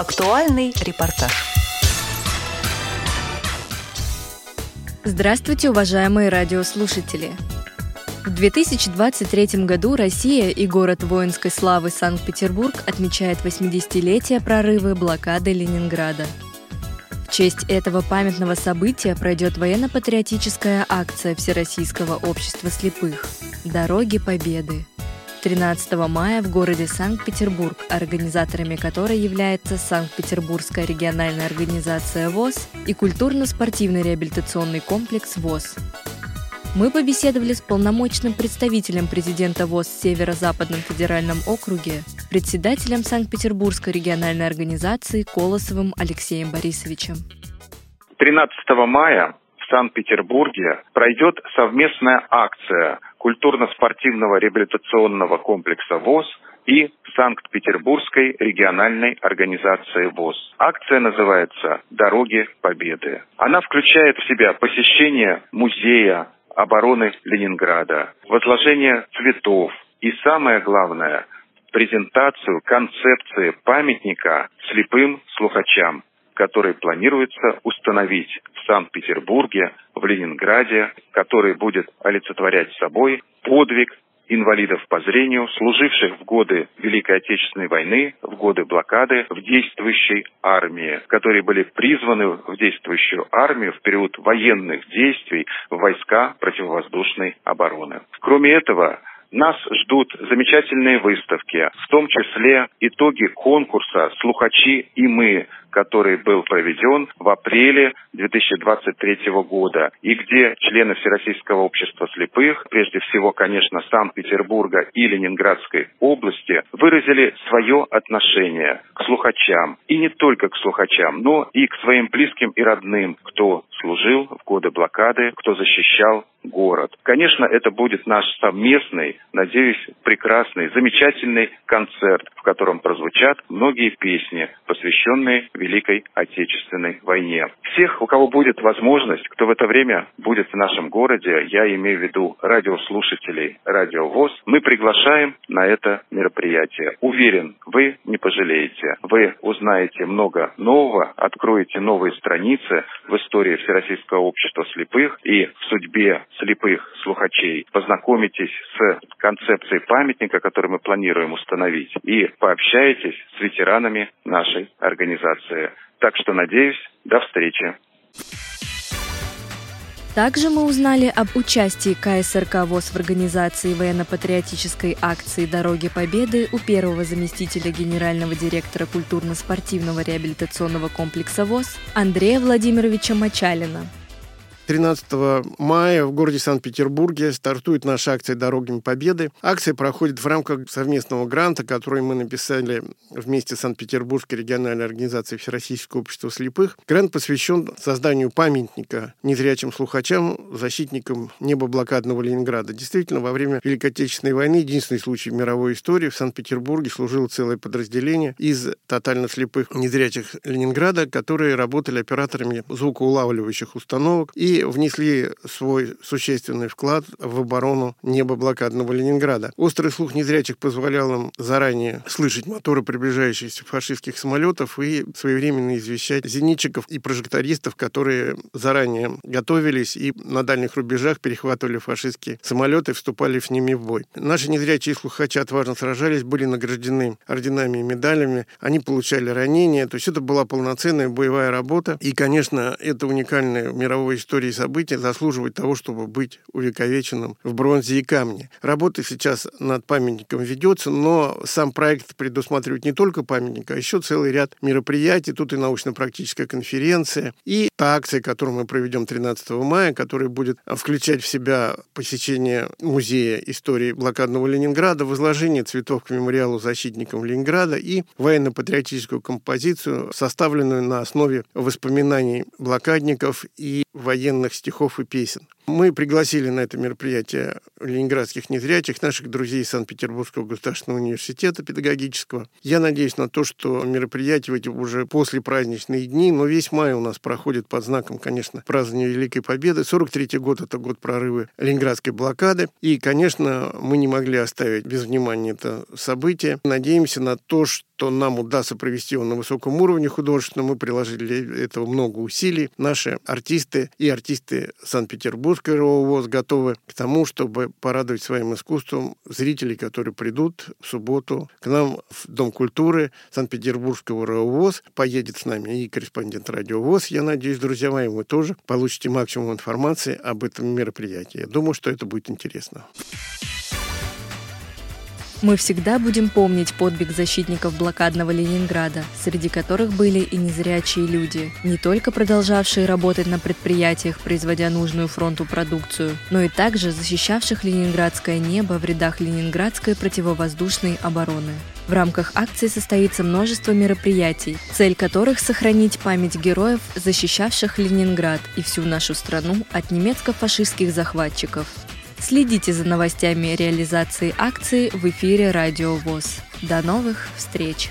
Актуальный репортаж. Здравствуйте, уважаемые радиослушатели! В 2023 году Россия и город воинской славы Санкт-Петербург отмечает 80-летие прорыва блокады Ленинграда. В честь этого памятного события пройдет военно-патриотическая акция Всероссийского общества слепых «Дороги Победы», 13 мая в городе Санкт-Петербург, организаторами которой является Санкт-Петербургская региональная организация ВОЗ и культурно-спортивный реабилитационный комплекс ВОЗ. Мы побеседовали с полномочным представителем президента ВОЗ в Северо-Западном федеральном округе, председателем Санкт-Петербургской региональной организации Колосовым Алексеем Борисовичем. 13 мая в Санкт-Петербурге пройдет совместная акция культурно-спортивного реабилитационного комплекса ВОЗ и Санкт-Петербургской региональной организации ВОЗ. Акция называется «Дороги Победы». Она включает в себя посещение музея обороны Ленинграда, возложение цветов и, самое главное, презентацию концепции памятника слепым слухачам, который планируется установить в Санкт-Петербурге, в Ленинграде, который будет олицетворять собой подвиг инвалидов по зрению, служивших в годы Великой Отечественной войны, в годы блокады в действующей армии, которые были призваны в действующую армию в период военных действий в войска противовоздушной обороны. Кроме этого, нас ждут замечательные выставки, в том числе итоги конкурса «Слухачи и мы», который был проведен в апреле 2023 года, и где члены Всероссийского общества слепых, прежде всего, конечно, Санкт-Петербурга и Ленинградской области, выразили свое отношение к слухачам. И не только к слухачам, но и к своим близким и родным, кто служил в годы блокады, кто защищал город. Конечно, это будет наш совместный, надеюсь, прекрасный, замечательный концерт, в котором прозвучат многие песни, посвященные Великой Отечественной войне. Всех, у кого будет возможность, кто в это время будет в нашем городе, я имею в виду радиослушателей Радио ВОЗ, мы приглашаем на это мероприятие. Уверен, вы не пожалеете. Вы узнаете много нового, откроете новые страницы в истории Всероссийского общества слепых и в судьбе слепых слухачей. Познакомитесь с концепцией памятника, который мы планируем установить, и пообщаетесь с ветеранами нашей организации. Так что, надеюсь, до встречи. Также мы узнали об участии КСРК ВОЗ в организации военно-патриотической акции «Дороги Победы» у первого заместителя генерального директора культурно-спортивного реабилитационного комплекса ВОЗ Андрея Владимировича Мачалина. 13 мая в городе Санкт-Петербурге стартует наша акция «Дорогами Победы». Акция проходит в рамках совместного гранта, который мы написали вместе с Санкт-Петербургской региональной организацией Всероссийского общества слепых. Грант посвящен созданию памятника незрячим слухачам, защитникам неба блокадного Ленинграда. Действительно, во время Великой Отечественной войны, единственный случай в мировой истории, в Санкт-Петербурге служило целое подразделение из тотально слепых незрячих Ленинграда, которые работали операторами звукоулавливающих установок и внесли свой существенный вклад в оборону неба блокадного Ленинграда. Острый слух незрячих позволял им заранее слышать моторы приближающихся фашистских самолетов и своевременно извещать зенитчиков и прожектористов, которые заранее готовились и на дальних рубежах перехватывали фашистские самолеты и вступали с ними в бой. Наши незрячие слухачи отважно сражались, были награждены орденами и медалями, они получали ранения, то есть это была полноценная боевая работа. И, конечно, это уникальная в мировой истории истории события заслуживает того, чтобы быть увековеченным в бронзе и камне. Работа сейчас над памятником ведется, но сам проект предусматривает не только памятник, а еще целый ряд мероприятий. Тут и научно-практическая конференция, и та акция, которую мы проведем 13 мая, которая будет включать в себя посещение музея истории блокадного Ленинграда, возложение цветов к мемориалу защитникам Ленинграда и военно-патриотическую композицию, составленную на основе воспоминаний блокадников и военных военных стихов и песен. Мы пригласили на это мероприятие ленинградских незрячих, наших друзей Санкт-Петербургского государственного университета педагогического. Я надеюсь на то, что мероприятие эти уже после праздничные дни, но весь май у нас проходит под знаком, конечно, празднования Великой Победы. 43-й год – это год прорыва Ленинградской блокады. И, конечно, мы не могли оставить без внимания это событие. Надеемся на то, что что нам удастся провести его на высоком уровне художественном. Мы приложили для этого много усилий. Наши артисты и артисты Санкт-Петербургского ВОЗ готовы к тому, чтобы порадовать своим искусством зрителей, которые придут в субботу к нам в Дом культуры Санкт-Петербургского РОВОЗ. Поедет с нами и корреспондент радио ВОЗ. Я надеюсь, друзья мои, вы тоже получите максимум информации об этом мероприятии. Я думаю, что это будет интересно. Мы всегда будем помнить подвиг защитников блокадного Ленинграда, среди которых были и незрячие люди, не только продолжавшие работать на предприятиях, производя нужную фронту продукцию, но и также защищавших ленинградское небо в рядах ленинградской противовоздушной обороны. В рамках акции состоится множество мероприятий, цель которых – сохранить память героев, защищавших Ленинград и всю нашу страну от немецко-фашистских захватчиков. Следите за новостями реализации акции в эфире Радио ВОЗ. До новых встреч!